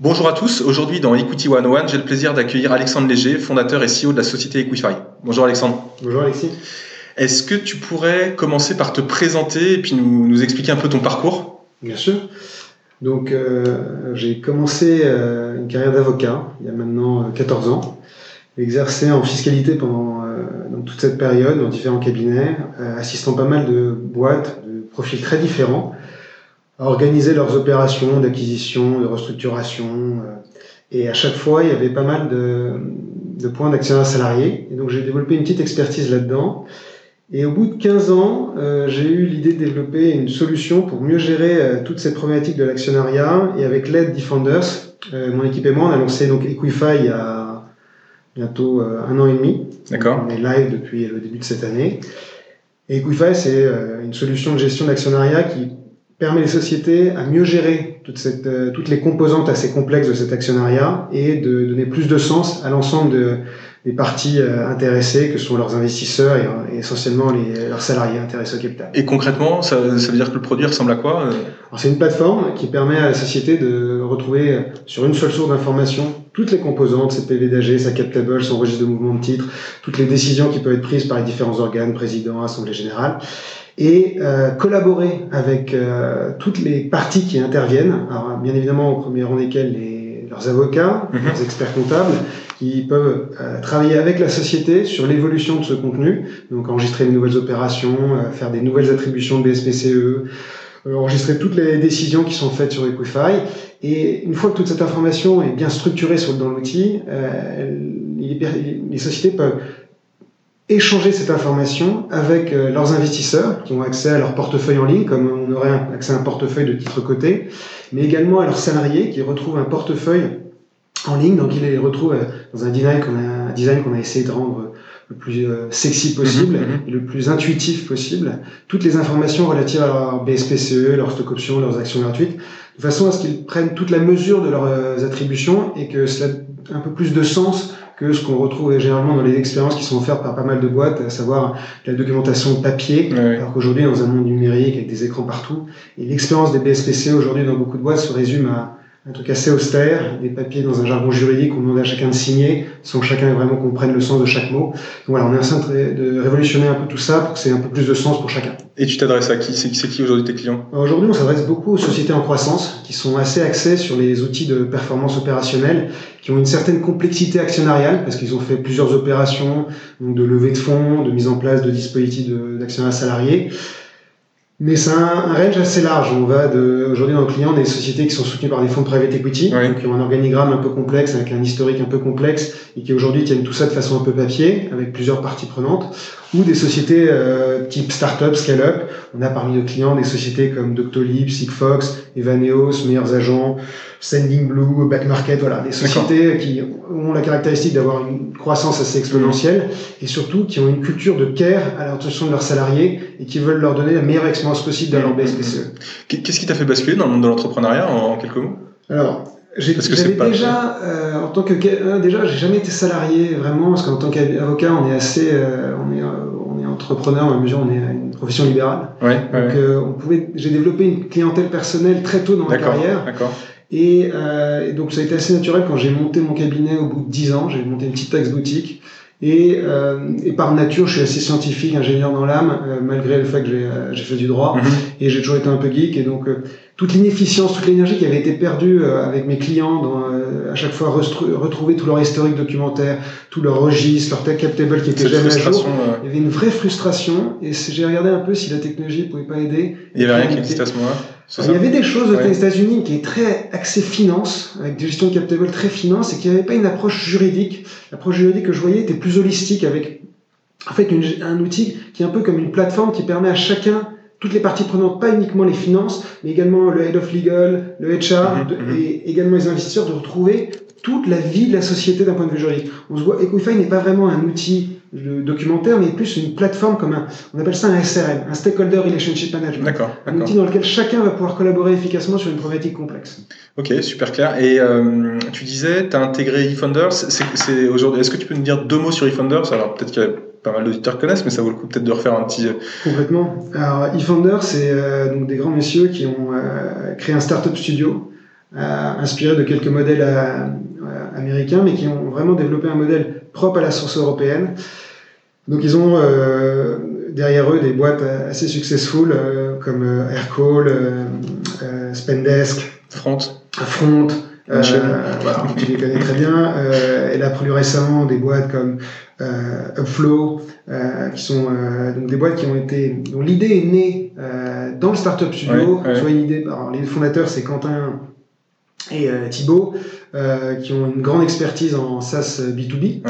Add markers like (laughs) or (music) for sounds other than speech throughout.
Bonjour à tous, aujourd'hui dans Equity 101, j'ai le plaisir d'accueillir Alexandre Léger, fondateur et CEO de la société Equify. Bonjour Alexandre. Bonjour Alexis. Est-ce que tu pourrais commencer par te présenter et puis nous, expliquer un peu ton parcours? Bien sûr. Donc euh, j'ai commencé euh, une carrière d'avocat il y a maintenant 14 euh, ans. Exercé en fiscalité pendant toute cette période dans différents cabinets, assistant pas mal de boîtes de profils très différents à organiser leurs opérations d'acquisition, de restructuration. Euh, et à chaque fois, il y avait pas mal de, de points d'actionnaire salariés. Et donc, j'ai développé une petite expertise là-dedans. Et au bout de 15 ans, euh, j'ai eu l'idée de développer une solution pour mieux gérer euh, toutes ces problématiques de l'actionnariat. Et avec l'aide d'Ifunders, mon équipe et moi, on a lancé donc Equify il y a bientôt un an et demi. D'accord. On est live depuis le début de cette année. Et Equify, c'est une solution de gestion d'actionnariat qui permet les sociétés à mieux gérer toute cette, euh, toutes les composantes assez complexes de cet actionnariat et de donner plus de sens à l'ensemble de, des parties euh, intéressées, que sont leurs investisseurs et, essentiellement les, leurs salariés intéressés au capital. Et concrètement, ça, ça, veut dire que le produit ressemble à quoi euh? C'est une plateforme qui permet à la société de retrouver sur une seule source d'information toutes les composantes, ses PV d'AG, sa cap table, son registre de mouvement de titre, toutes les décisions qui peuvent être prises par les différents organes, président, assemblée générale et euh, collaborer avec euh, toutes les parties qui interviennent, alors bien évidemment au premier rang desquels les, leurs avocats, mhm. leurs experts comptables, qui peuvent euh, travailler avec la société sur l'évolution de ce contenu, donc enregistrer de nouvelles opérations, euh, faire des nouvelles attributions de BSPCE, enregistrer toutes les décisions qui sont faites sur Equify. Et une fois que toute cette information est bien structurée sur, dans l'outil, les sociétés peuvent échanger cette information avec euh, leurs investisseurs qui ont accès à leur portefeuille en ligne, comme on aurait accès à un portefeuille de titres cotés, mais également à leurs salariés qui retrouvent un portefeuille en ligne, donc ils les retrouvent euh, dans un design qu'on a, un design qu'on a essayé de rendre le plus euh, sexy possible mhm, mhm. et le plus intuitif possible, toutes les informations relatives à leur BSPCE, leur stock option, leurs actions gratuites, de façon à ce qu'ils prennent toute la mesure de leurs attributions et que cela ait un peu plus de sens que ce qu'on retrouve généralement dans les expériences qui sont offertes par pas mal de boîtes, à savoir la documentation papier, alors qu'aujourd'hui, dans un monde numérique avec des écrans partout, et l'expérience des BSPC aujourd'hui dans beaucoup de boîtes se résume à un truc assez austère, des papiers dans un jargon juridique, on demande à chacun de signer, sans que chacun vraiment comprenne le sens de chaque mot. Donc voilà, on est en train de révolutionner un peu tout ça pour que c'est un peu plus de sens pour chacun. Et tu t'adresses à qui? C'est qui aujourd'hui tes clients? Aujourd'hui, on s'adresse beaucoup aux sociétés en croissance, qui sont assez axées sur les outils de performance opérationnelle, qui ont une certaine complexité actionnariale, parce qu'ils ont fait plusieurs opérations donc de levée de fonds, de mise en place de dispositifs d'actionnaires salariés. Mais c'est un, range assez large. On va de, aujourd'hui dans le client des sociétés qui sont soutenues par des fonds de private equity, donc qui ont un organigramme un peu complexe, avec un historique un peu complexe, et qui aujourd'hui tiennent tout ça de façon un peu papier, avec plusieurs parties prenantes, ou des sociétés euh, type startup, scale-up. On a parmi nos clients des sociétés comme Doctolib, Sigfox, Evaneos, Meilleurs Agents, Sending Blue, Back Market, voilà, des sociétés qui ont la caractéristique d'avoir une croissance assez exponentielle et surtout qui ont une culture de care à l'attention de leurs salariés et qui veulent leur donner la meilleure expérience possible dans leur BSPCE. Qu'est-ce qui t'a fait basculer dans le monde de l'entrepreneuriat en, quelques mots? Alors, j'avais déjà, euh, en tant que, euh, déjà, j'ai jamais été salarié vraiment, parce qu'en tant qu'avocat, on est assez, euh, on est, on entrepreneur à mesure, on est une profession libérale. Ouais, Donc, on pouvait, j'ai développé une clientèle personnelle très tôt dans ma carrière. D'accord. Euh, et, donc ça a été assez naturel quand j'ai monté mon cabinet au bout de 10 ans, j'ai monté une petite taxe boutique. Et, euh, et, par nature, je suis assez scientifique, ingénieur dans l'âme, euh, malgré le fait que j'ai fait du droit. Mhm. Et j'ai toujours été un peu geek. Et donc, toute l'inefficience, toute l'énergie qui avait été perdue euh, avec mes clients, dans, euh, à chaque fois retrouver tout leur historique documentaire, tout leur registre, leur tech cap table qui était jamais à jour. Il y avait une vraie frustration et j'ai regardé un peu si la technologie pouvait pas aider. Il y avait rien qui existait à ce moment-là. Il y avait des choses aux États-Unis qui est très axé finance, avec des gestions de cap table très finance et qui n'avaient pas une approche juridique. L'approche juridique que je voyais était plus holistique avec en fait un outil qui est un peu comme une plateforme qui permet à chacun toutes les parties prenantes, pas uniquement les finances, mais également le head of legal, le HR, mhm, mhm. et également les investisseurs, de retrouver toute la vie de la société d'un point de vue juridique. On se voit, Equify n'est pas vraiment un outil de documentaire, mais plus une plateforme comme un, on appelle ça un SRM, un Stakeholder Relationship Management. D'accord. Un outil dans lequel chacun va pouvoir collaborer efficacement sur une problématique complexe. Ok, super clair. Et euh, tu disais, tu as intégré eFounders. C'est, aujourd'hui, est-ce que tu peux nous dire deux mots sur eFounders? Alors peut-être qu'il y a pas mal d'auditeurs connaissent, mais ça vaut le coup peut-être de refaire un petit. Euh, Complètement. Alors, eFounder, c'est euh, donc des grands messieurs qui ont euh, créé un startup studio inspiré de quelques modèles américains, mais qui ont vraiment développé un modèle propre à la source européenne. Donc, ils ont derrière eux des boîtes assez successful comme Aircall, Spendesk, Front. Front. voilà, tu les connais très bien. et là, plus récemment, des boîtes comme euh, Upflow, euh, qui sont euh, donc des boîtes qui ont été dont l'idée est née dans le startup studio. Soit une idée, alors, les fondateurs c'est Quentin et Thibaut, qui ont une grande expertise en SaaS B2B.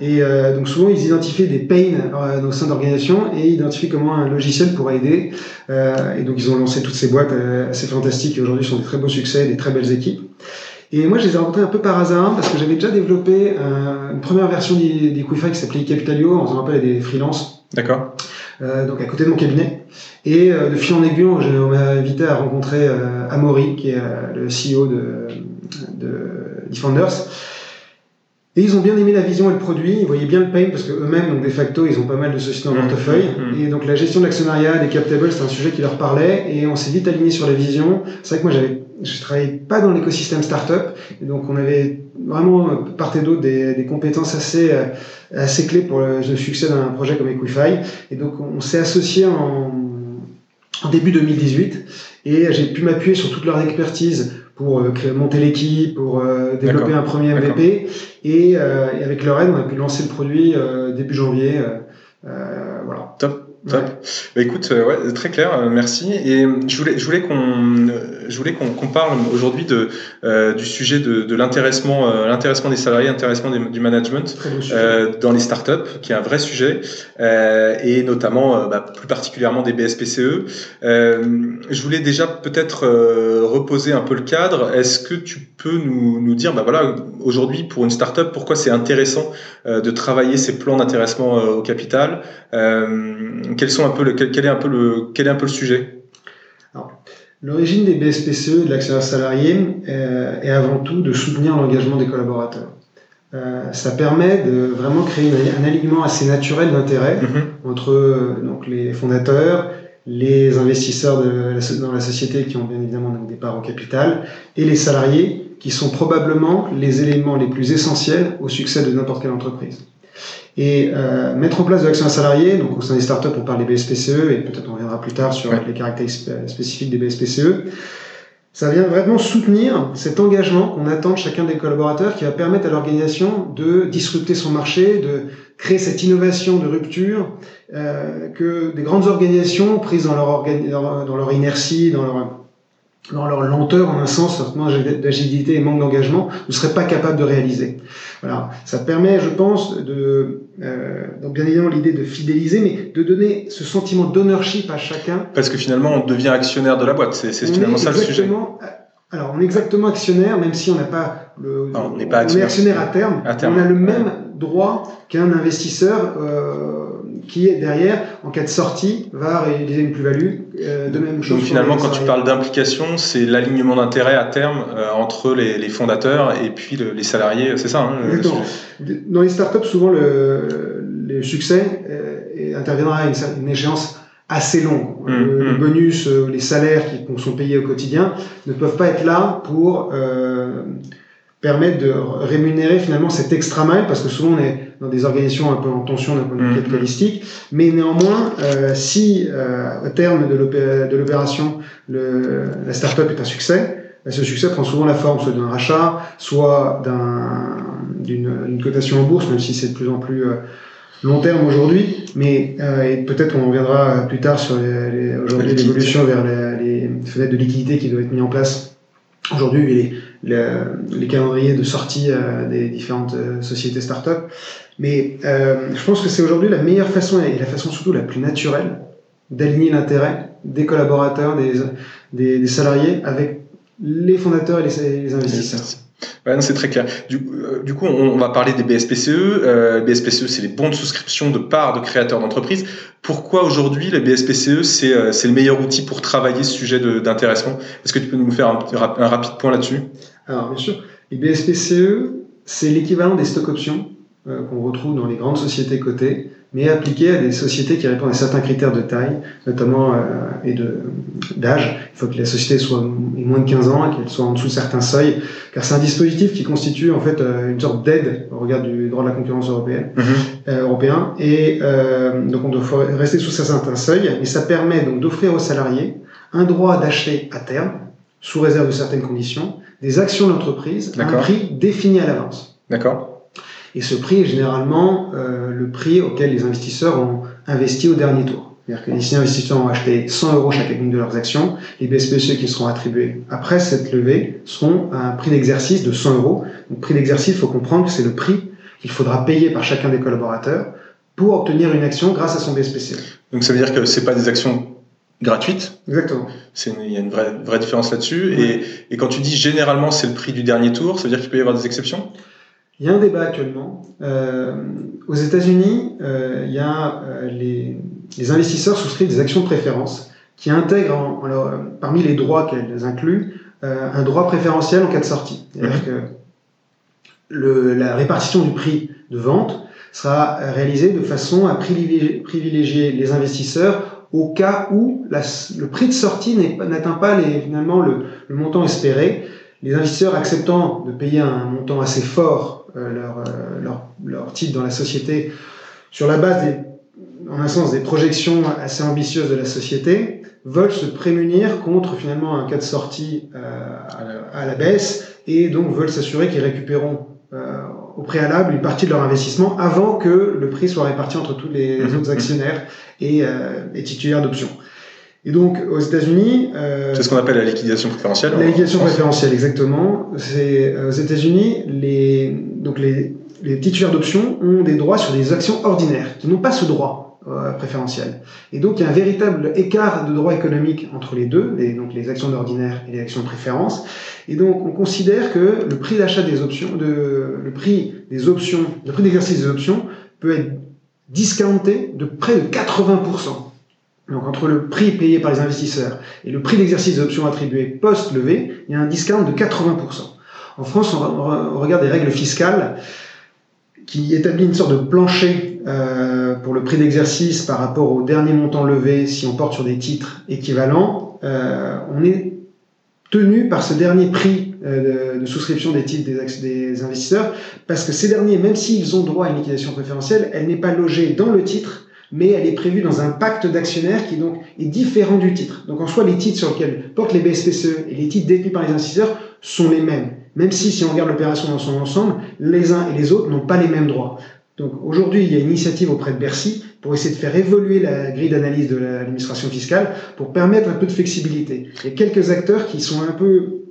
Et donc souvent, ils identifient des pains au sein d'organisations et identifient comment un logiciel pourrait aider. et donc, ils ont lancé toutes ces boîtes assez fantastiques et aujourd'hui sont des très beaux succès, des très belles équipes. Et moi, je les ai rencontrés un peu par hasard parce que j'avais déjà développé euh, une première version d'Equify qui s'appelait Capitalio en faisant appel à des freelances. D'accord. Euh, donc à côté de mon cabinet. Et euh, de fil en aiguille, on m'a invité à rencontrer euh, Amaury, qui est euh, le CEO de, de Defenders. Et ils ont bien aimé la vision et le produit, ils voyaient bien le pain parce qu'eux-mêmes, donc de facto, ils ont pas mal de sociétés en mmh, portefeuille. Mmh, mmh. Et donc la gestion de l'actionnariat, des cap tables, c'est un sujet qui leur parlait et on s'est vite aligné sur la vision. C'est vrai que moi, j'avais je travaillais pas dans l'écosystème startup, et donc on avait vraiment part et d'autre des, des, compétences assez assez clés pour le, succès d'un projet comme Equify. Et donc on s'est associé en, début 2018, et j'ai pu m'appuyer sur toute leur expertise pour euh, monter l'équipe, pour euh, développer un premier MVP, et, et, avec leur aide, on a pu lancer le produit début janvier. voilà. Top. Top. Bah, écoute, euh, ouais, très clair, euh, merci. Et je voulais, je voulais qu'on, je voulais qu'on parle aujourd'hui de euh, du sujet de, de l'intéressement, l'intéressement des salariés, l'intéressement du management dans les startups, qui est un vrai sujet, et notamment, bah, plus particulièrement des BSPCE. je voulais déjà peut-être reposer un peu le cadre. Est-ce que tu peux nous, nous dire, bah voilà, aujourd'hui pour une startup, pourquoi c'est intéressant de travailler ces plans d'intéressement au capital? Quels sont un peu le, quel, est un peu le, quel est un peu le sujet? L'origine des BSPCE et de l'actionnaire salarié euh, est avant tout de soutenir l'engagement des collaborateurs. Euh, ça permet de vraiment créer un alignement assez naturel d'intérêt mm-hmm. entre euh, donc, les fondateurs, les investisseurs de dans la société qui ont bien évidemment des parts au capital et les salariés qui sont probablement les éléments les plus essentiels au succès de n'importe quelle entreprise. Et euh, mettre en place de l'action salarié, donc au sein des startups, on parle des BSPCE, et peut-être on reviendra plus tard sur les caractéristiques spécifiques des BSPCE. Ça vient vraiment soutenir cet engagement qu'on attend de chacun des collaborateurs qui va permettre à l'organisation de disrupter son marché, de créer cette innovation de rupture euh, que des grandes organisations prises dans leur, dans leur inertie, dans leur dans leur lenteur, en un sens, d'agilité et manque d'engagement, ne seraient pas capables de réaliser. Voilà, ça permet, je pense, de, euh, donc bien évidemment l'idée de fidéliser, mais de donner ce sentiment d'ownership à chacun. Parce que finalement, on devient actionnaire de la boîte, c'est finalement ça le sujet. Alors, on est exactement actionnaire, même si on n'a pas le, on n'est pas actionnaire, actionnaire à, terme, à, terme, On a le même droit qu'un investisseur. Euh, qui est derrière, en cas de sortie, va réaliser une plus-value. Euh, de même chose. Donc finalement, quand tu parles d'implication, c'est l'alignement d'intérêt à terme euh, entre les, les, fondateurs et puis les salariés, c'est ça hein, Dans les startups, souvent le, le succès euh, interviendra à une, échéance assez longue. Mmh, le, mmh. bonus, les salaires qui sont payés au quotidien ne peuvent pas être là pour permettent de rémunérer finalement cet extra mile parce que souvent on est dans des organisations un peu en tension d'un point de vue mmh. capitalistique, mais néanmoins, euh, si euh, au terme de l'opération, la startup est un succès, bah, ce succès prend souvent la forme soit d'un rachat, soit d'une cotation en bourse, même si c'est de plus en plus euh, long terme aujourd'hui, mais euh, peut-être on reviendra plus tard sur aujourd'hui l'évolution vers les, fenêtres de liquidité qui doivent être mises en place aujourd'hui les, calendriers de sortie euh, des différentes euh, sociétés start-up. Mais euh, je pense que c'est aujourd'hui la meilleure façon et la façon surtout la plus naturelle d'aligner l'intérêt des collaborateurs, des, des, salariés avec les fondateurs et les investisseurs. Ouais, c'est très clair. Du, coup, on, va parler des BSPCE. Euh, BSPCE, c'est les bons de souscription de parts de créateurs d'entreprise. Pourquoi aujourd'hui les BSPCE, c'est euh, le meilleur outil pour travailler ce sujet d'intéressement? Est-ce que tu peux nous faire un rapide point là-dessus? Alors, bien sûr. Les BSPCE, c'est l'équivalent des stock options euh, qu'on retrouve dans les grandes sociétés cotées mais appliqué à des sociétés qui répondent à certains critères de taille, notamment euh, et de d'âge. Il faut que la société soit moins de 15 ans et qu'elle soit en dessous de certains seuils, car c'est un dispositif qui constitue en fait euh, une sorte d'aide au regard du droit de la concurrence européenne, mhm. euh, européen. Et euh, donc on doit rester sous certains seuils, et ça permet donc d'offrir aux salariés un droit d'acheter à terme, sous réserve de certaines conditions, des actions d'entreprise à un prix défini à l'avance. D'accord. Et ce prix est généralement euh, le prix auquel les investisseurs ont investi au dernier tour. C'est-à-dire que les investisseurs ont acheté 100 euros chacune de leurs actions. Les BSPCE qui seront attribués après cette levée seront à un prix d'exercice de 100 euros. Donc, prix d'exercice, il faut comprendre que c'est le prix qu'il faudra payer par chacun des collaborateurs pour obtenir une action grâce à son BSPCE. Donc ça veut dire que c'est pas des actions gratuites. Exactement. Il y a une vraie, vraie différence là-dessus. Et, et, quand tu dis généralement c'est le prix du dernier tour, ça veut dire qu'il peut y avoir des exceptions? Il y a un débat actuellement. Euh, aux États-Unis, euh, il y a euh, les, les, investisseurs souscrivent des actions de préférence qui intègrent en, parmi les droits qu'elles incluent un droit préférentiel en cas de sortie. C'est-à-dire mhm. que le, la répartition du prix de vente sera réalisée de façon à privilégier, les investisseurs au cas où le prix de sortie n'atteint pas finalement le, montant espéré. Les investisseurs acceptant de payer un montant assez fort euh, leur, euh, leur, titre dans la société sur la base des, en un sens, des projections assez ambitieuses de la société, veulent se prémunir contre finalement un cas de sortie euh, à, la, baisse et donc veulent s'assurer qu'ils récupéreront euh, au préalable une partie de leur investissement avant que le prix soit réparti entre tous les mhm. autres actionnaires et, euh, et titulaires d'options. Et donc aux États-Unis, euh, c'est ce qu'on appelle la liquidation préférentielle. La liquidation préférentielle, exactement. C'est aux États-Unis les donc les, les titulaires d'options ont des droits sur des actions ordinaires qui n'ont pas ce droit euh, préférentiel. Et donc il y a un véritable écart de droit économique entre les deux, les, donc les actions d'ordinaire et les actions de préférence. Et donc on considère que le prix d'achat des options, de, le prix des options, le prix d'exercice des options peut être discounté de près de 80%. Donc entre le prix payé par les investisseurs et le prix d'exercice des options attribuées post-levée, il y a un discount de 80%. En France, on, regarde des règles fiscales qui établit une sorte de plancher euh, pour le prix d'exercice par rapport au dernier montant levé si on porte sur des titres équivalents. Euh, on est tenu par ce dernier prix euh, de, souscription des titres des, investisseurs parce que ces derniers, même s'ils ont droit à une liquidation préférentielle, elle n'est pas logée dans le titre, mais elle est prévue dans un pacte d'actionnaires qui donc est différent du titre. Donc en soi, les titres sur lesquels portent les BSPCE et les titres détenus par les investisseurs sont les mêmes même si, si on regarde l'opération dans son ensemble, les uns et les autres n'ont pas les mêmes droits. Donc aujourd'hui, il y a une initiative auprès de Bercy pour essayer de faire évoluer la grille d'analyse de l'administration fiscale pour permettre un peu de flexibilité. Il y a quelques acteurs qui sont un peu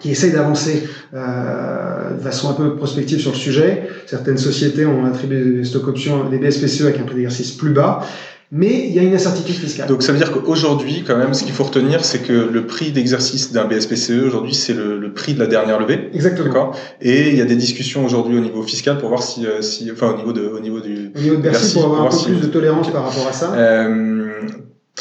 qui essayent d'avancer euh, de façon un peu prospective sur le sujet. Certaines sociétés ont attribué des stock options, des BSPCE avec un prix d'exercice plus bas mais il y a une incertitude fiscale. Donc ça veut dire qu'aujourd'hui, quand même, ce qu'il faut retenir, c'est que le prix d'exercice d'un BSPCE aujourd'hui, c'est le, le, prix de la dernière levée. Exactement. Et il y a des discussions aujourd'hui au niveau fiscal pour voir si, euh, si enfin au niveau de, au niveau du, au niveau de Bercy, pour avoir un peu plus de tolérance par rapport à ça. Euh,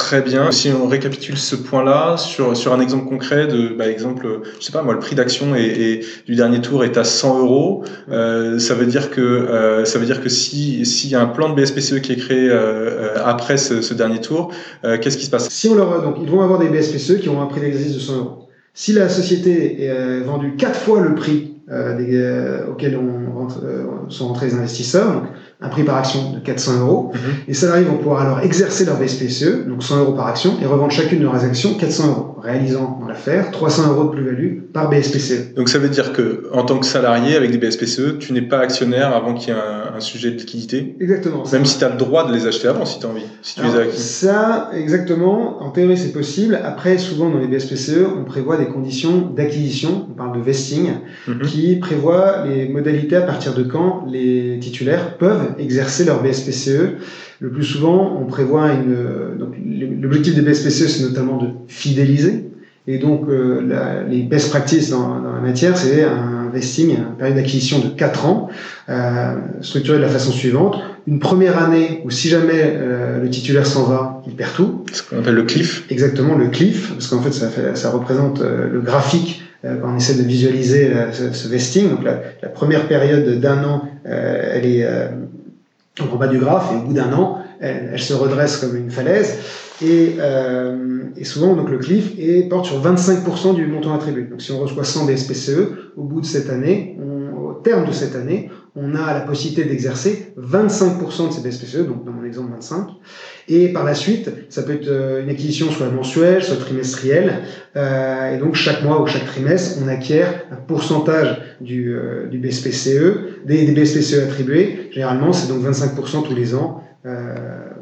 Très bien. Si on récapitule ce point-là sur sur un exemple concret de, bah, exemple, je sais pas moi, le prix d'action et, du dernier tour est à 100 euros. Euh, ça veut dire que euh, ça veut dire que si s'il y a un plan de BSPCE qui est créé euh, après ce, ce, dernier tour, qu'est-ce qui se passe? Si on leur donc ils vont avoir des BSPCE qui ont un prix d'exercice de 100 euros. Si la société est vendue quatre fois le prix des, on sont rentrés les investisseurs. Donc, un prix par action de 400 euros. Mhm. Les salariés vont pouvoir alors exercer leur BSPCE, donc 100 euros par action, et revendre chacune de leurs actions 400 euros, réalisant dans l'affaire 300 euros de plus-value par BSPCE. Donc ça veut dire que en tant que salarié avec des BSPCE, tu n'es pas actionnaire avant qu'il y ait un, sujet de liquidité? Exactement. Même si tu as le droit de les acheter avant, si tu as envie, si tu les as acquis. Ça, exactement. En théorie, c'est possible. Après, souvent dans les BSPCE, on prévoit des conditions d'acquisition, on parle de vesting, mhm. qui prévoit les modalités à partir de quand les titulaires peuvent exercer leur BSPCE. Le plus souvent, on prévoit une. L'objectif des BSPCE, c'est notamment de fidéliser. Et donc, euh, les best practices dans, dans la matière, c'est un vesting, une période d'acquisition de 4 ans, euh, structurée de la façon suivante. Une première année où si jamais euh, le titulaire s'en va, il perd tout. Ce qu'on appelle le cliff. Exactement, le cliff, parce qu'en fait, ça, fait, ça représente euh, le graphique euh, quand on essaie de visualiser ce, ce, vesting. Donc la, la première période d'un an, elle est en bas du graphe et au bout d'un an, elle, se redresse comme une falaise. Et, euh, souvent, donc, le cliff et porte sur 25% du montant attribué. Donc, si on reçoit 100 BSPCE, au bout de cette année, au terme de cette année, on a la possibilité d'exercer 25% de ces BSPCE, donc dans mon exemple 25. Et par la suite, ça peut être euh, une acquisition soit mensuelle, soit trimestrielle. Euh, et donc chaque mois ou chaque trimestre, on acquiert un pourcentage du, euh, du BSPCE, des, des BSPCE attribués. Généralement, c'est donc 25% tous les ans. Euh,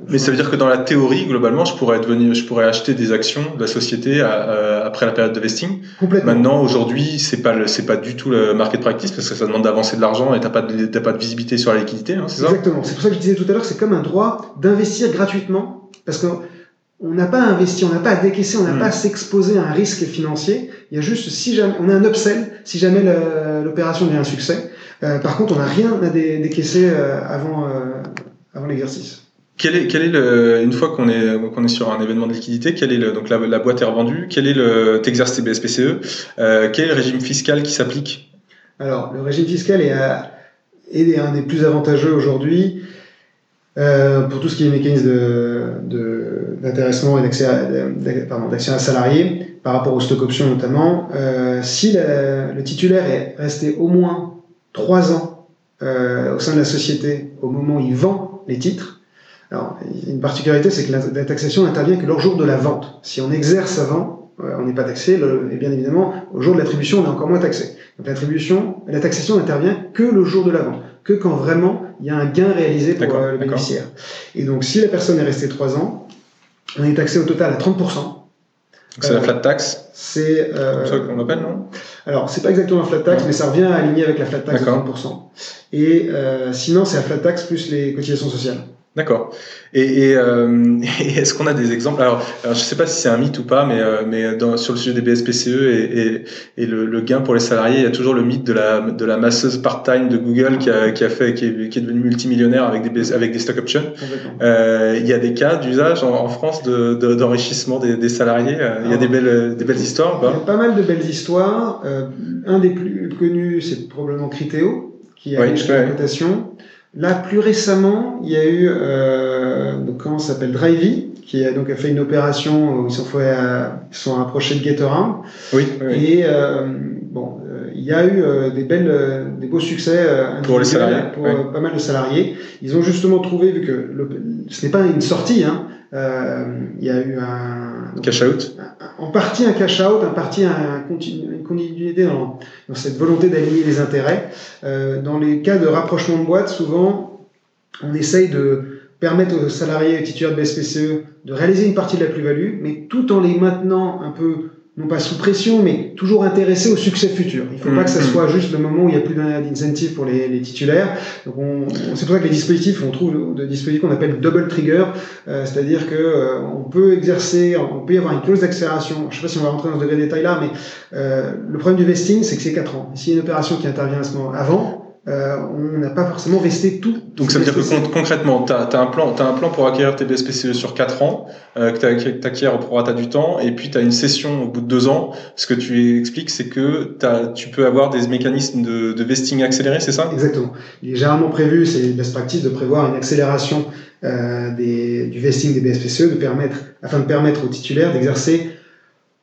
mais ça veut dire que dans la théorie, globalement, je pourrais devenir, je pourrais acheter des actions de la société à, après la période de vesting. Complètement. Maintenant, aujourd'hui, c'est pas c'est pas du tout le market practice parce que ça demande d'avancer de l'argent et t'as pas de, pas de visibilité sur la liquidité, hein, c'est ça? Exactement. C'est pour ça que je disais tout à l'heure, c'est comme un droit d'investir gratuitement parce que on n'a pas à investir, on n'a pas à décaisser, on n'a hmm. pas à s'exposer à un risque financier. Il y a juste si jamais on a un upsell, si jamais l'opération devient un succès. Euh, par contre, on n'a rien à décaisser euh, avant euh, avant l'exercice. Quel est, quel est le, une fois qu'on est, qu'on est sur un événement de liquidité, quel est le, donc la, la boîte est revendue, quel est le, t'exerces tes BSPCE, euh, quel est le régime fiscal qui s'applique? Alors, le régime fiscal est, est un des plus avantageux aujourd'hui euh, pour tout ce qui est mécanisme de, d'intéressement et d'accès à, d'accès à salarié par rapport aux stock options notamment. Euh, si le titulaire est resté au moins trois ans euh, au sein de la société au moment où il vend les titres, alors, une particularité, c'est que la, taxation n'intervient que le jour de la vente. Si on exerce avant, euh, on n'est pas taxé, et bien évidemment, au jour de l'attribution, on est encore moins taxé. Donc l'attribution, la taxation n'intervient que le jour de la vente, que quand vraiment il y a un gain réalisé pour euh, le bénéficiaire. Et donc, si la personne est restée 3 ans, on est taxé au total à 30%. C'est la flat tax? C'est euh, ça qu'on appelle, non? Alors, c'est pas exactement la flat tax, mais ça revient à aligner avec la flat tax de 30%. Et euh, sinon, c'est la flat tax plus les cotisations sociales. D'accord. Et, euh, (laughs) et, est-ce qu'on a des exemples? Alors, alors, je ne sais pas si c'est un mythe ou pas, mais, euh, mais dans, sur le sujet des BSPCE et, et le, le, gain pour les salariés, il y a toujours le mythe de la, de la masseuse part-time de Google qui a, qui a fait, qui est, qui est devenue multimillionnaire avec des, avec des stock options. Euh, il y a des cas d'usage en, en, France d'enrichissement de, des, des, salariés. Il y a des belles, des belles histoires. Il y a pas mal de belles histoires. Un des plus connus, c'est probablement Criteo, qui a une exploitation. Là, plus récemment, il y a eu, euh, donc, comment ça s'appelle, Drivey, qui a donc a fait une opération où ils sont, fait, euh, ils sont rapprochés de GetAround. Oui, Et euh, bon, euh, il y a eu euh, des belles, des beaux succès pour les salariés, pour pas mal de salariés. Ils ont justement trouvé, vu que le, ce n'est pas une sortie, hein, il y a eu un cash out. En partie un cash out, en partie un, une continuité dans, cette volonté d'aligner les intérêts. Euh, dans les cas de rapprochement de boîtes, souvent, on essaye de permettre aux salariés titulaires de BSPCE de réaliser une partie de la plus-value, mais tout en les maintenant un peu non pas sous pression, mais toujours intéressé au succès futur. Il ne faut pas que ça mm-hmm. soit juste le moment où il n'y a plus d'incentive pour les, les, titulaires. Donc c'est pour ça que les dispositifs, on trouve des dispositifs qu'on appelle double trigger, euh, c'est-à-dire que euh, on peut exercer, on peut y avoir une clause d'accélération. Je ne sais pas si on va rentrer dans ce degré de détail là, mais euh, le problème du vesting, c'est que c'est 4 ans. S'il y a une opération qui intervient à ce moment avant, euh, on n'a pas forcément vesté tout. Donc ça veut dire que concrètement, tu as, un plan, as un plan pour acquérir tes BSPCE sur 4 ans, euh, que tu acquiers au prorata du temps, et puis tu as une session au bout de 2 ans. Ce que tu expliques, c'est que tu peux avoir des mécanismes de, de vesting accéléré, c'est ça? Exactement. Il est généralement prévu, c'est best practice, de prévoir une accélération euh, des, du vesting des BSPCE de permettre, afin de permettre aux titulaires d'exercer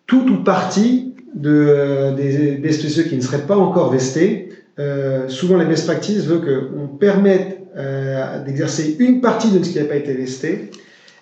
tout ou partie de, euh, des BSPCE qui ne seraient pas encore vestés souvent, les best practices veut qu'on permette d'exercer une partie de ce qui n'a pas été vesté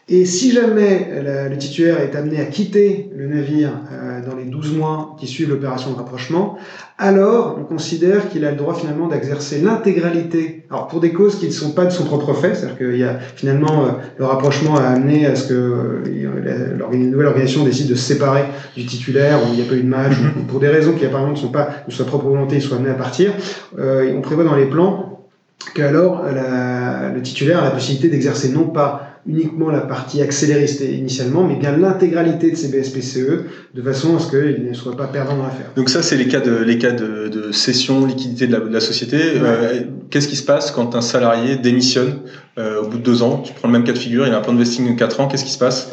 et si jamais le titulaire est amené à quitter le navire euh, dans les 12 mois qui suivent l'opération de rapprochement, alors on considère qu'il a le droit finalement d'exercer l'intégralité, alors pour des causes qui ne sont pas de son propre fait, c'est-à-dire qu'il y a finalement euh, le rapprochement a amené à ce que euh, la nouvelle organisation décide de se séparer du titulaire, ou il n'y a pas eu de match, ou pour des raisons qui apparemment ne sont pas de sa propre volonté, il soit amené à partir, on prévoit dans les plans qu'alors le titulaire a la possibilité d'exercer non pas uniquement la partie accélériste initialement, mais bien l'intégralité de ces BSPCE, de façon à ce qu'ils ne soient pas perdants dans l'affaire. Donc ça, c'est les cas de les cas de, de cession, liquidité de la, de la société. Euh, Qu'est-ce qui se passe quand un salarié démissionne euh, au bout de deux ans? Tu prends le même cas de figure, il a un plan de vesting de quatre ans, qu'est-ce qui se passe?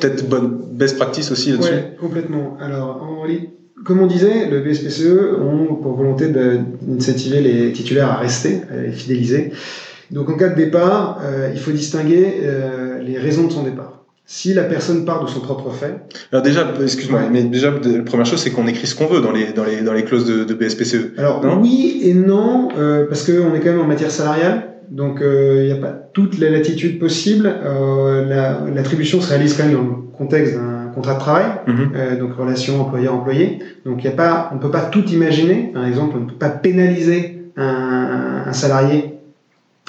Peut-être bonne best practice aussi là-dessus. Oui, complètement. Alors, en, comme on disait, le BSPCE ont pour volonté d'incentiver les titulaires à rester, à les fidéliser. Donc en cas de départ, euh, il faut distinguer euh, les raisons de son départ. Si la personne part de son propre fait. Alors déjà, excuse-moi, mais déjà la première chose c'est qu'on écrit ce qu'on veut dans les dans les dans les clauses de, de BSPCE. Alors oui et non euh, parce qu'on est quand même en matière salariale. Donc il n'y a pas toute la latitude possible. L'attribution se réalise quand même dans le contexte d'un contrat de travail, mhm. donc relation employeur-employé. Donc il y a pas, on ne peut pas tout imaginer. Par exemple, on ne peut pas pénaliser un, un salarié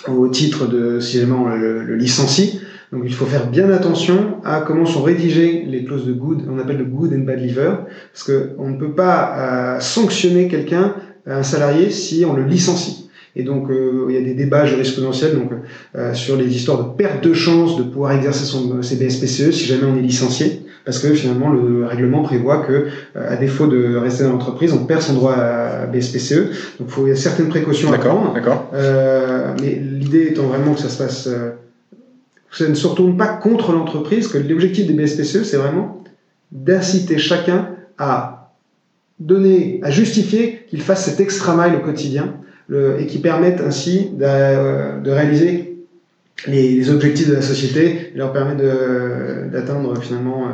au titre de si jamais le, le, licencie. Donc il faut faire bien attention à comment sont rédigées les clauses de good, on appelle le good and bad lever, parce qu'on ne peut pas euh, sanctionner quelqu'un, un salarié, si on le licencie. Et donc euh, il y a des débats jurisprudentiels donc euh, sur les histoires de perte de chance de pouvoir exercer son, ses BSPCE si jamais on est licencié parce que finalement le règlement prévoit que, euh, à défaut de rester dans l'entreprise, on perd son droit à BSPCE. Donc il y a certaines précautions à prendre. D'accord. Euh, mais l'idée étant vraiment que ça se passe, euh, ça ne se retourne pas contre l'entreprise, que l'objectif des BSPCE, c'est vraiment d'inciter chacun à donner, à justifier qu'il fasse cet extra mile au quotidien le, et qui permette ainsi de, de réaliser les, objectifs de la société et leur permet d'atteindre finalement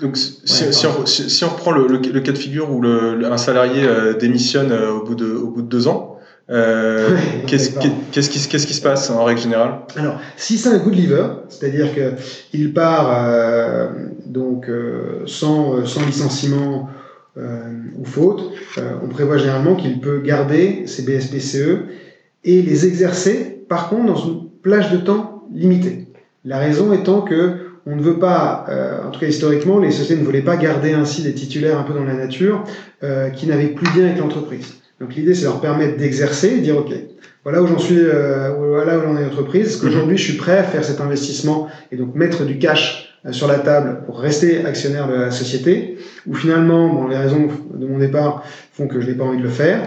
donc, si, si, on, si, on, reprend le, le, cas de figure où le, un salarié euh, démissionne euh, au, bout de, au bout de deux ans, euh, (laughs) qu'est-ce qui, se passe en règle générale? Alors, si c'est un good lever, c'est-à-dire que il part donc sans, sans licenciement ou faute, on prévoit généralement qu'il peut garder ses BSPCE et les exercer, par contre, dans une plage de temps limitée. La raison étant que on ne veut pas, euh, en tout cas historiquement, les sociétés ne voulaient pas garder ainsi des titulaires un peu dans la nature euh, qui n'avaient plus de lien avec l'entreprise. Donc l'idée, c'est leur permettre d'exercer et dire, OK, voilà où j'en suis, euh, voilà où j'en ai l'entreprise, est-ce qu'aujourd'hui je suis prêt à faire cet investissement et donc mettre du cash sur la table pour rester actionnaire de la société, ou finalement, bon, les raisons de mon départ font que je n'ai pas envie de le faire,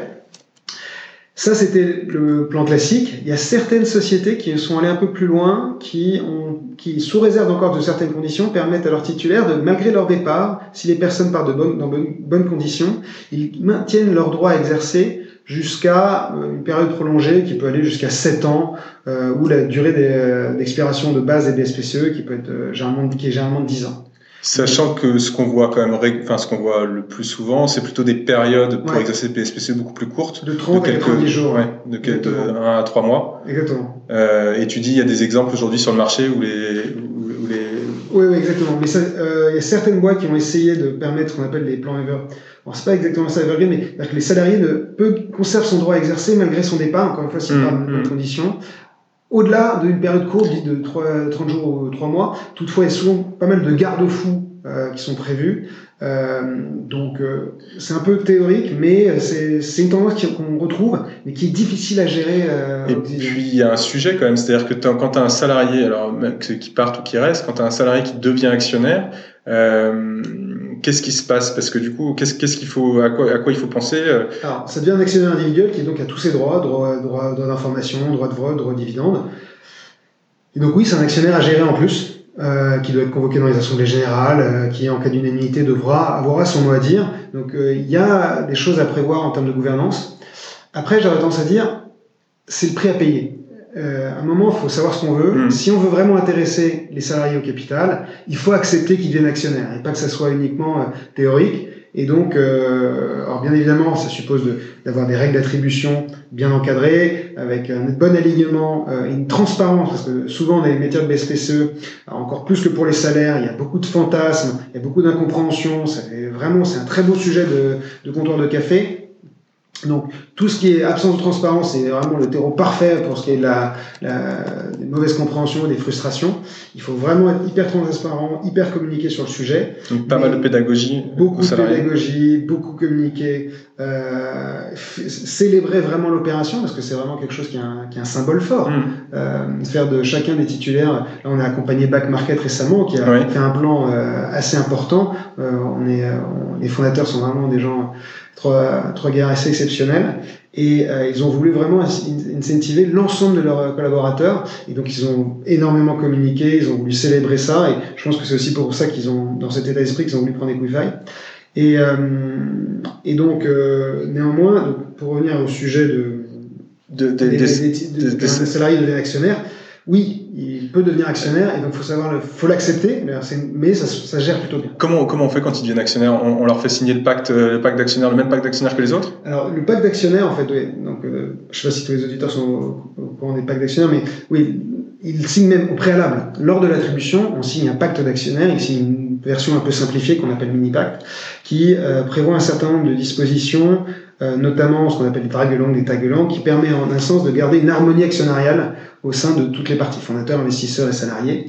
ça, c'était le plan classique. Il y a certaines sociétés qui sont allées un peu plus loin, qui, ont, qui sous réserve encore de certaines conditions, permettent à leurs titulaires de, malgré leur départ, si les personnes partent de bonnes, dans bonnes conditions, ils maintiennent leur droit à exercer jusqu'à euh, une période prolongée qui peut aller jusqu'à 7 ans, euh, ou la durée euh, d'expiration de base des BSPCE qui peut être généralement, qui est généralement de 10 ans. Sachant que ce qu'on voit quand même, enfin ce qu'on voit le plus souvent, c'est plutôt des périodes pour exercer le PSPC beaucoup plus courtes, de 30 de quelques, jours, ouais, de, quelques, 1 à 3 mois. Exactement. Euh, et tu dis il y a des exemples aujourd'hui sur le marché où les, où, les... Oui, oui, exactement. Mais euh, il y a certaines boîtes qui ont essayé de permettre ce qu'on appelle les plans ever. Alors c'est pas exactement ça evergreen, mais que les salariés ne peut conservent son droit à exercer malgré son départ. Encore une fois, c'est mmh, pas de mmh. conditions au-delà d'une période courte, dite de 3, 30 jours ou 3 mois. Toutefois, il y a souvent pas mal de garde-fous euh, qui sont prévus. Euh, donc euh, c'est un peu théorique, mais c'est une tendance qu'on retrouve, mais qui est difficile à gérer. Et puis il y a un sujet quand même, c'est-à-dire que quand tu as un salarié, alors qui part ou qui reste, quand tu as un salarié qui devient actionnaire, qu'est-ce qui se passe? Parce que du coup, qu'est-ce qu'il faut, à quoi, il faut penser Alors, ça devient un actionnaire individuel qui donc a tous ses droits, droit, droit, droit d'information, droit de vote, droit de dividende. Et donc oui, c'est un actionnaire à gérer en plus, euh, qui doit être convoqué dans les assemblées générales, euh, qui en cas d'unanimité devra avoir son mot à dire. Donc euh, il y a des choses à prévoir en termes de gouvernance. Après, j'aurais tendance à dire, c'est le prix à payer. À un moment, il faut savoir ce qu'on veut. Mm. Si on veut vraiment intéresser les salariés au capital, il faut accepter qu'ils deviennent actionnaires et pas que ça soit uniquement euh, théorique. Et donc, euh, alors bien évidemment, ça suppose de- d'avoir des règles d'attribution bien encadrées, avec un bon alignement euh, et une transparence, parce que souvent dans les métiers de BSPCE, encore plus que pour les salaires, il y a beaucoup de fantasmes, il y a beaucoup d'incompréhension. Fait vraiment, c'est un très beau sujet de, de comptoir de café. Donc, tout ce qui est absence de transparence, c'est vraiment le terreau parfait pour ce qui est de la, la- des mauvaises compréhensions, des frustrations. Il faut vraiment être hyper transparent, hyper communiquer sur le sujet. Donc pas mal de pédagogie Beaucoup de pédagogie, beaucoup communiquer, euh, célébrer vraiment l'opération, parce que c'est vraiment quelque chose qui est un, qui est un symbole fort. Mm. Euh, faire de chacun des titulaires. Là, on a accompagné Back Market récemment, qui a Oui. fait un plan euh, assez important. Euh, on est, on- les fondateurs sont vraiment des gens trois, trois gars assez exceptionnels. Et euh, ils ont voulu vraiment in- incentiver l'ensemble de leurs collaborateurs. Et donc, ils ont énormément communiqué, ils ont voulu célébrer ça. Et je pense que c'est aussi pour ça qu'ils ont, dans cet état d'esprit, qu'ils ont voulu prendre des failles. Et, euh, et donc, euh, néanmoins, pour revenir au sujet de, De- de- des, des- des- des- des- qu'un salarié devient actionnaire, oui, il peut devenir actionnaire et donc faut savoir le, faut l'accepter, mais, ça, gère plutôt bien. Comment, comment on fait quand ils deviennent actionnaires on, on leur fait signer le pacte, euh, le pacte d'actionnaires, le même pacte d'actionnaires que les autres? Alors le pacte d'actionnaires, en fait, oui, donc euh, je sais pas si tous les auditeurs sont au, courant des pactes d'actionnaires, mais oui, ils signent même au préalable. Lors de l'attribution, on signe un pacte d'actionnaires, ils signent une version un peu simplifiée qu'on appelle mini-pacte, qui euh, prévoit un certain nombre de dispositions, euh, notamment ce qu'on appelle des dragues longues, des qui permet en un sens de garder une harmonie actionnariale au sein de toutes les parties, fondateurs, investisseurs et salariés.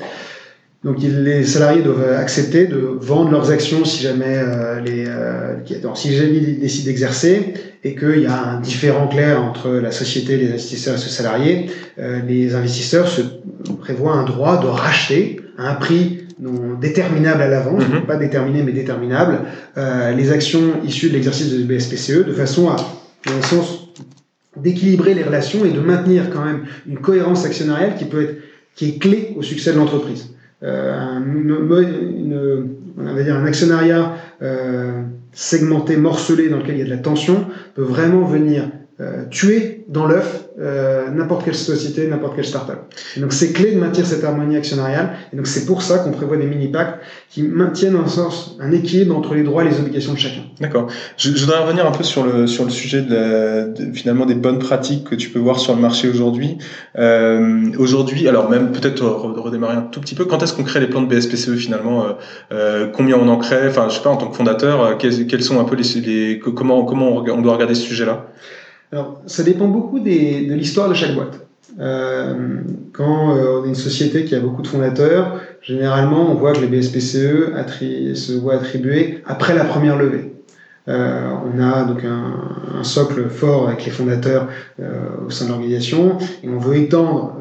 Donc les salariés doivent accepter de vendre leurs actions si jamais euh, les euh, si jamais ils décident d'exercer et qu'il y a un différent clair entre la société, les investisseurs et ce salarié. Euh, les investisseurs se prévoient un droit de racheter à un prix non déterminable à l'avance, Mhm. pas déterminé mais déterminable, euh, les actions issues de l'exercice de BSPCE de façon à, dans le sens d'équilibrer les relations et de maintenir quand même une cohérence actionnariale qui peut être qui est clé au succès de l'entreprise. Euh, un, une- une- on va dire un actionnariat euh, segmenté, morcelé, dans lequel il y a de la tension, peut vraiment venir euh, tuer dans l'œuf euh, n'importe quelle société, n'importe quelle start-up. Et donc c'est clé de maintenir cette harmonie actionnariale. Et donc c'est pour ça qu'on prévoit des mini-pactes qui maintiennent un sens, un équilibre entre les droits et les obligations de chacun. D'accord. Je, je voudrais revenir un peu sur le, sur le sujet de, la- de- finalement des bonnes pratiques que tu peux voir sur le marché aujourd'hui. Euh, aujourd'hui, alors même peut-être re- redémarrer un tout petit peu, quand est-ce qu'on crée les plans de BSPCE finalement euh, euh, Combien on en crée? Enfin, je sais pas, en tant que fondateur, quels, quels sont un peu les, les comment, comment on doit regarder ce sujet-là? Alors, ça dépend beaucoup de l'histoire de chaque boîte. Euh, quand euh, on est une société qui a beaucoup de fondateurs, généralement, on voit que les BSPCE se voient attribuer après la première levée. Euh, on a donc un, un socle fort avec les fondateurs au sein de l'organisation et on veut étendre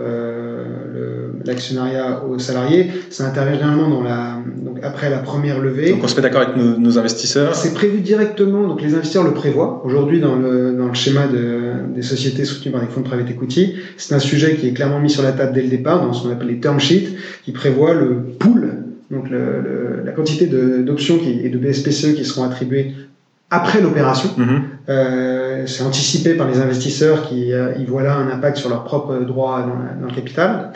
l'actionnariat aux salariés. Ça intervient généralement dans la, donc après la première levée. Donc on se met d'accord avec nos, nos investisseurs. C'est prévu directement, donc les investisseurs le prévoient. Aujourd'hui, dans le, dans le schéma de, des sociétés soutenues par des fonds de private equity, c'est un sujet qui est clairement mis sur la table dès le départ, dans ce qu'on appelle les term sheets, qui prévoit le pool, donc le, le- la quantité de- d'options et de BSPCE qui seront attribuées après l'opération. Mhm. Euh, c'est anticipé par les investisseurs qui euh, y voient là un impact sur leurs propres droits dans le capital.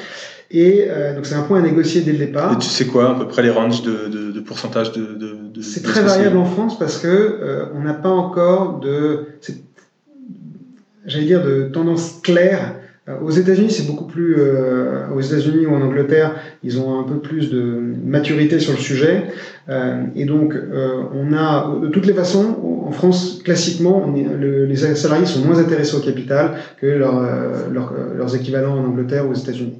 Et euh, donc c'est un point à négocier dès le départ. Et tu sais quoi, à peu près les ranges de, de, de pourcentage de. de, de C'est très variable en France parce que euh, on n'a pas encore de, j'allais dire, de tendance claire. Euh, Aux États-Unis, c'est beaucoup plus. euh, aux États-Unis ou en Angleterre, ils ont un peu plus de maturité sur le sujet. Euh, et donc, euh, on a, de toutes les façons, en France, classiquement, on est- le- les salariés sont moins intéressés au capital que leur, euh, leur- leurs équivalents en Angleterre ou aux États-Unis.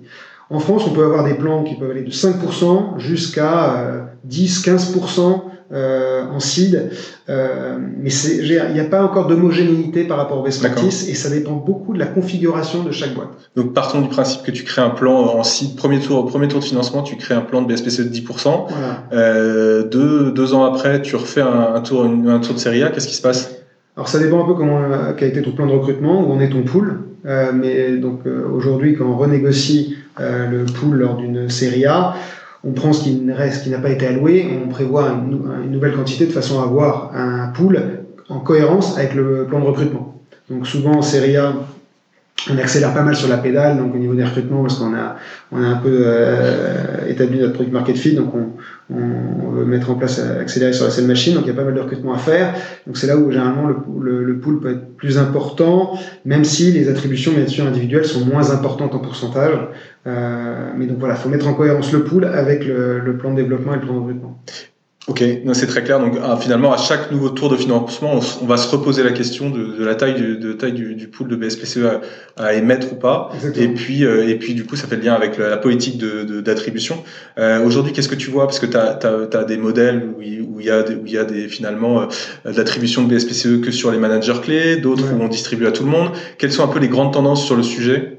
En France, on peut avoir des plans qui peuvent aller de 5% jusqu'à euh, 10-15% euh, en seed, euh, mais il n'y a pas encore d'homogénéité par rapport au best D'accord. practice et ça dépend beaucoup de la configuration de chaque boîte. Donc partons du principe que tu crées un plan en site, premier tour, premier tour de financement, tu crées un plan de BSPCE de 10%. Voilà. Euh, deux, deux ans après, tu refais un, un tour, une- un tour de série A, qu'est-ce qui se passe? Alors ça dépend un peu comment euh, quel a été ton plan de recrutement, où en est ton pool. Euh, mais donc euh, aujourd'hui, quand on renégocie euh, le pool lors d'une série A, on prend ce qui reste, qui n'a pas été alloué, on prévoit une, nou- une nouvelle quantité de façon à avoir un pool en cohérence avec le plan de recrutement. Donc souvent en série A, on accélère pas mal sur la pédale, donc au niveau des recrutements, parce qu'on a, on a un peu euh, établi notre product market fit, donc on, veut mettre en place, euh, accélérer sur la seule machine, donc il y a pas mal de recrutements à faire. Donc c'est là où généralement le, le, le, pool peut être plus important, même si les attributions bien sûr individuelles sont moins importantes en pourcentage. Euh, mais donc voilà, il faut mettre en cohérence le pool avec le, le plan de développement et le plan de recrutement. Ok, c'est très clair. Donc ah, finalement, à chaque nouveau tour de financement, on, va se reposer la question de, de la taille, du, de taille du, du, pool de BSPCE à, à émettre ou pas. Et puis, euh, et puis du coup, ça fait le lien avec la, politique d'attribution. De, euh, Aujourd'hui, qu'est-ce que tu vois? Parce que tu as, as, as, des modèles où il, où il y a, des, où il y a des, finalement euh, de l'attribution de BSPCE que sur les managers clés, d'autres où on distribue à tout le monde. Quelles sont un peu les grandes tendances sur le sujet?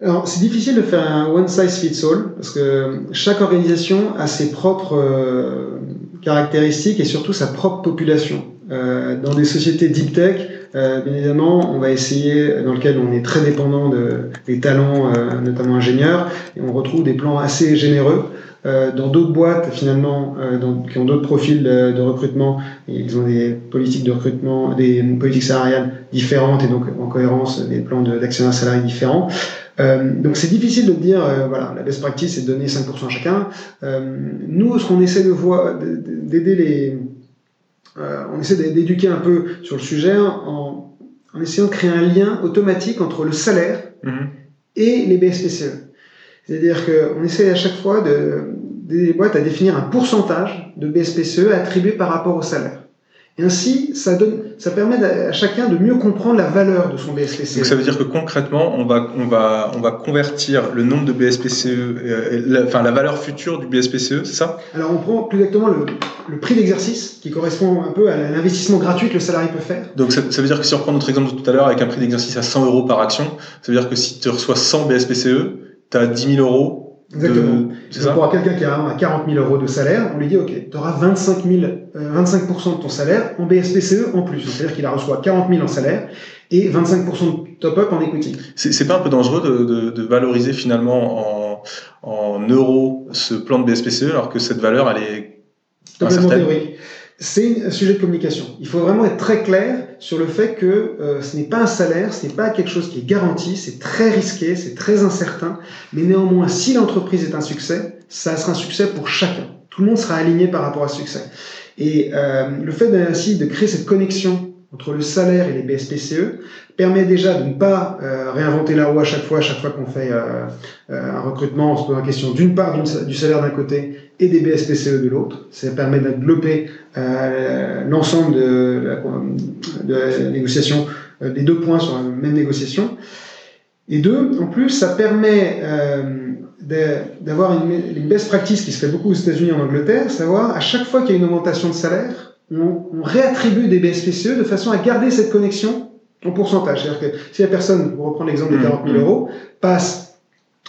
Alors, c'est difficile de faire un one size fits all parce que chaque organisation a ses propres euh, caractéristiques et surtout sa propre population. Euh, dans des sociétés deep tech, euh, bien évidemment, on va essayer, dans lequel on est très dépendant de, des talents, euh, notamment ingénieurs, et on retrouve des plans assez généreux. Euh, dans d'autres boîtes, finalement, euh, qui ont d'autres profils de, de, recrutement, ils ont des politiques de recrutement, des politiques salariales différentes et donc en cohérence des plans d'actionnaires salariés différents. Euh, donc c'est difficile de dire, euh, voilà, la best practice c'est de donner 5% à chacun. Euh, nous, ce qu'on essaie de voir, d'aider les, euh, on essaie d'éduquer un peu sur le sujet en, en, essayant de créer un lien automatique entre le salaire -hmm. et les BSPCE. C'est-à-dire qu'on essaie à chaque fois d'aider les boîtes à définir un pourcentage de BSPCE attribué par rapport au salaire. Et ainsi, ça, donne, ça permet à chacun de mieux comprendre la valeur de son BSPCE. Donc ça veut dire que concrètement, on va, on va, on va convertir le nombre de BSPCE, euh, la, enfin la valeur future du BSPCE, c'est ça? Alors on prend plus exactement le, le prix d'exercice qui correspond un peu à l'investissement gratuit que le salarié peut faire. Donc ça, ça veut dire que si on reprend notre exemple de tout à l'heure avec un prix d'exercice à 100 euros par action, ça veut dire que si tu reçois 100 BSPCE, tu as 10 000 euros Exactement. Pour quelqu'un qui a 40 000 euros de salaire, on lui dit OK, tu auras 25, 000, euh, 25 de ton salaire en BSPCE en plus. C'est-à-dire qu'il a reçoit 40 000 en salaire et 25 de top-up en equity. C'est pas un peu dangereux de, de, de valoriser finalement en, en, euros ce plan de BSPCE alors que cette valeur, elle est Totalement théorique c'est un sujet de communication. Il faut vraiment être très clair sur le fait que euh, ce n'est pas un salaire, ce n'est pas quelque chose qui est garanti, c'est très risqué, c'est très incertain, mais néanmoins, si l'entreprise est un succès, ça sera un succès pour chacun. Tout le monde sera aligné par rapport à ce succès. Et euh, le fait ainsi de créer cette connexion entre le salaire et les BSPCE permet déjà de ne pas euh, réinventer la roue à chaque fois, à chaque fois qu'on fait euh, euh, un recrutement, on se pose la question d'une part du salaire d'un côté et des BSPCE de l'autre. Ça permet de développer euh, l'ensemble de, la négociation, euh, des deux points sur la même négociation. Et deux, en plus, ça permet d'avoir une, une best practice qui se fait beaucoup aux États-Unis et en Angleterre, savoir à chaque fois qu'il y a une augmentation de salaire, on, on réattribue des BSPCE de façon à garder cette connexion en pourcentage. C'est-à-dire que si la personne, pour reprendre l'exemple des 40 000 euros, passe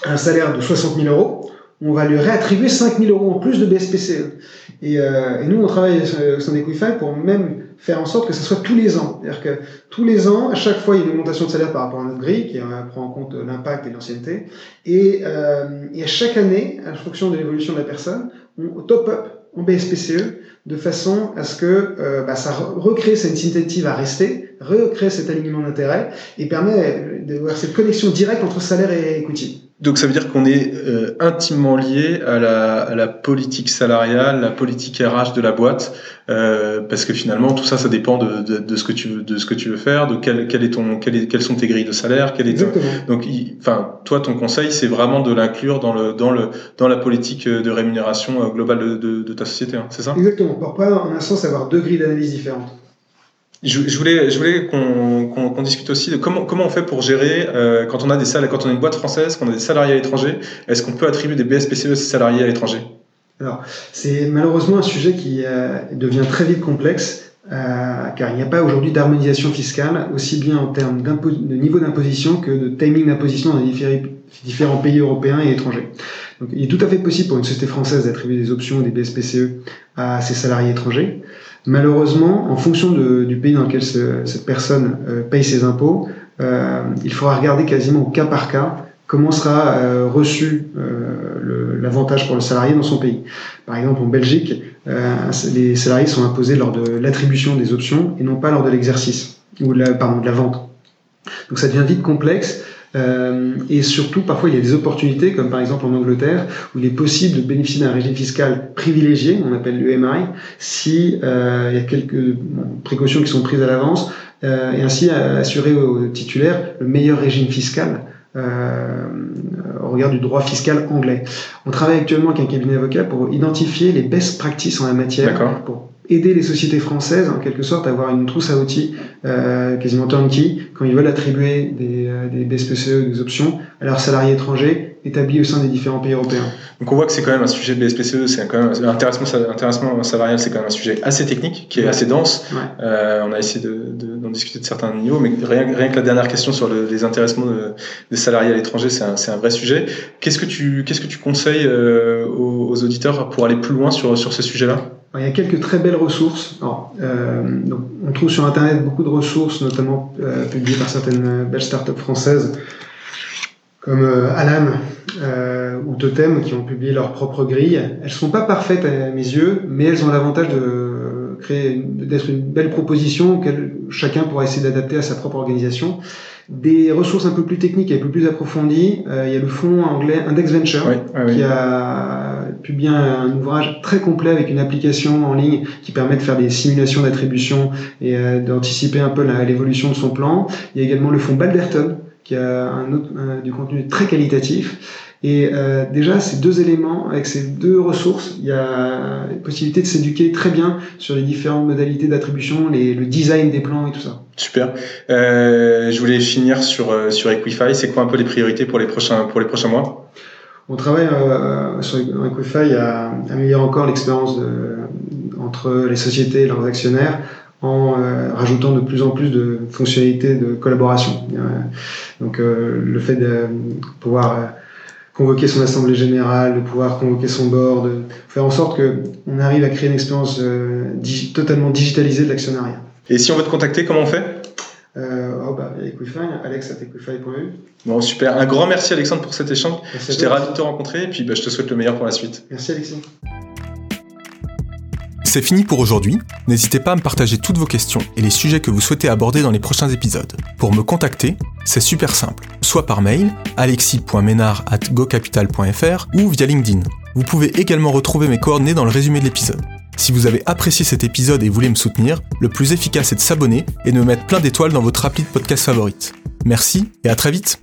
un salaire de 60 000 euros, on va lui réattribuer 5 000 euros en plus de BSPCE. Et, euh, et nous, on travaille au sein d'Equify pour même faire en sorte que ce soit tous les ans. C'est-à-dire que tous les ans, à chaque fois, il y a une augmentation de salaire par rapport à notre grille, qui prend en compte l'impact et l'ancienneté. Et, euh, et à chaque année, en fonction de l'évolution de la personne, on top-up en BSPCE de façon à ce que euh, bah, ça recrée cette incentive à rester, recrée cet alignement d'intérêt et permet d'avoir cette connexion directe entre salaire et equity. Donc ça veut dire qu'on est euh, intimement lié à la, à la, politique salariale, la politique RH de la boîte, euh, parce que finalement tout ça, ça dépend de, de, de, ce que tu veux, de ce que tu veux faire, de quel, quel est ton, quel est, quelles sont tes grilles de salaire, quel est ton, donc enfin toi ton conseil c'est vraiment de l'inclure dans le dans le dans la politique de rémunération euh, globale de, de, de ta société, hein, c'est ça? Exactement. Pour pas en un sens avoir deux grilles d'analyse différentes. Je, voulais, je voulais qu'on qu qu discute aussi de comment, comment on fait pour gérer euh, quand on a des salariés, quand on est une boîte française, qu'on a des salariés à l'étranger, est-ce qu'on peut attribuer des BSPCE à ces salariés à l'étranger Alors, c'est malheureusement un sujet qui euh, devient très vite complexe, euh, car il n'y a pas aujourd'hui d'harmonisation fiscale, aussi bien en termes de niveau d'imposition que de timing d'imposition dans les différents pays européens et étrangers. Donc, il est tout à fait possible pour une société française d'attribuer des options, des BSPCE à ses salariés étrangers. Malheureusement, en fonction du pays dans lequel ce, cette personne euh, paye ses impôts, euh, il faudra regarder quasiment cas par cas comment sera euh, reçu l'avantage pour le salarié dans son pays. Par exemple, en Belgique, les salariés sont imposés lors de l'attribution des options et non pas lors de l'exercice ou la, de la vente. Donc ça devient vite complexe. Euh, et surtout, parfois, il y a des opportunités, comme par exemple en Angleterre, où il est possible de bénéficier d'un régime fiscal privilégié, on appelle l'UMI, si euh, il y a quelques précautions qui sont prises à l'avance, euh, et ainsi assurer aux titulaires le meilleur régime fiscal. Euh, au regard du droit fiscal anglais. On travaille actuellement avec un cabinet avocat pour identifier les best practices en la matière, pour aider les sociétés françaises en quelque sorte à avoir une trousse à outils euh, quasiment turnkey quand ils veulent attribuer des, euh, des BSPCE, des options à leurs salariés étrangers établis au sein des différents pays européens. Donc on voit que c'est quand même un sujet BSPCE, c'est quand même salarial, c'est quand même un sujet assez technique, qui est assez dense. Euh, on a essayé d'en de, d'en discuter de certains niveaux, mais rien, rien, que la dernière question sur le, les intéressements des salariés à l'étranger, c'est un, un, vrai sujet. Qu'est-ce que tu qu'est-ce que tu conseilles euh, aux, aux, auditeurs pour aller plus loin sur sur ce sujet-là il y a quelques très belles ressources. Alors, euh, donc, on trouve sur Internet beaucoup de ressources, notamment euh, publiées par certaines belles startups françaises, comme euh, Alan euh, ou Totem, qui ont publié leur propre grille. Elles sont pas parfaites à mes yeux, mais elles ont l'avantage de créer, d'être une belle proposition que chacun pourra essayer d'adapter à sa propre organisation. Des ressources un peu plus techniques et un peu plus approfondies, euh, il y a le fonds anglais Index Venture qui a publié un, ouvrage très complet avec une application en ligne qui permet de faire des simulations d'attribution et euh, d'anticiper un peu l'évolution de son plan. Il y a également le fonds Balderton qui a du contenu très qualitatif. Et euh, déjà, ces deux éléments, avec ces deux ressources, il y a la possibilité de s'éduquer très bien sur les différentes modalités d'attribution, le design des plans et tout ça. Super. Euh, je voulais finir sur, sur Equify. C'est quoi un peu les priorités pour les prochains, pour les prochains mois? On travaille euh, sur Equify à améliorer encore l'expérience entre les sociétés et leurs actionnaires en euh, rajoutant de plus en plus de fonctionnalités de collaboration. donc le fait de pouvoir convoquer son assemblée générale, de pouvoir convoquer son board, de faire en sorte qu'on arrive à créer une expérience totalement digitalisée de l'actionnariat. Et si on veut te contacter, comment on fait? Euh, oh bah, Equify, alex.equify.eu. Bon, super. Un grand merci Alexandre pour cet échange. J'étais ravi de te rencontrer et puis bah, je te souhaite le meilleur pour la suite. Merci Alexis. C'est fini pour aujourd'hui. N'hésitez pas à me partager toutes vos questions et les sujets que vous souhaitez aborder dans les prochains épisodes. Pour me contacter, c'est super simple. Soit par mail, alexis.ménard.gocapital.fr ou via LinkedIn. Vous pouvez également retrouver mes coordonnées dans le résumé de l'épisode. Si vous avez apprécié cet épisode et voulez me soutenir, le plus efficace est de s'abonner et de me mettre plein d'étoiles dans votre appli de podcast favorite. Merci et à très vite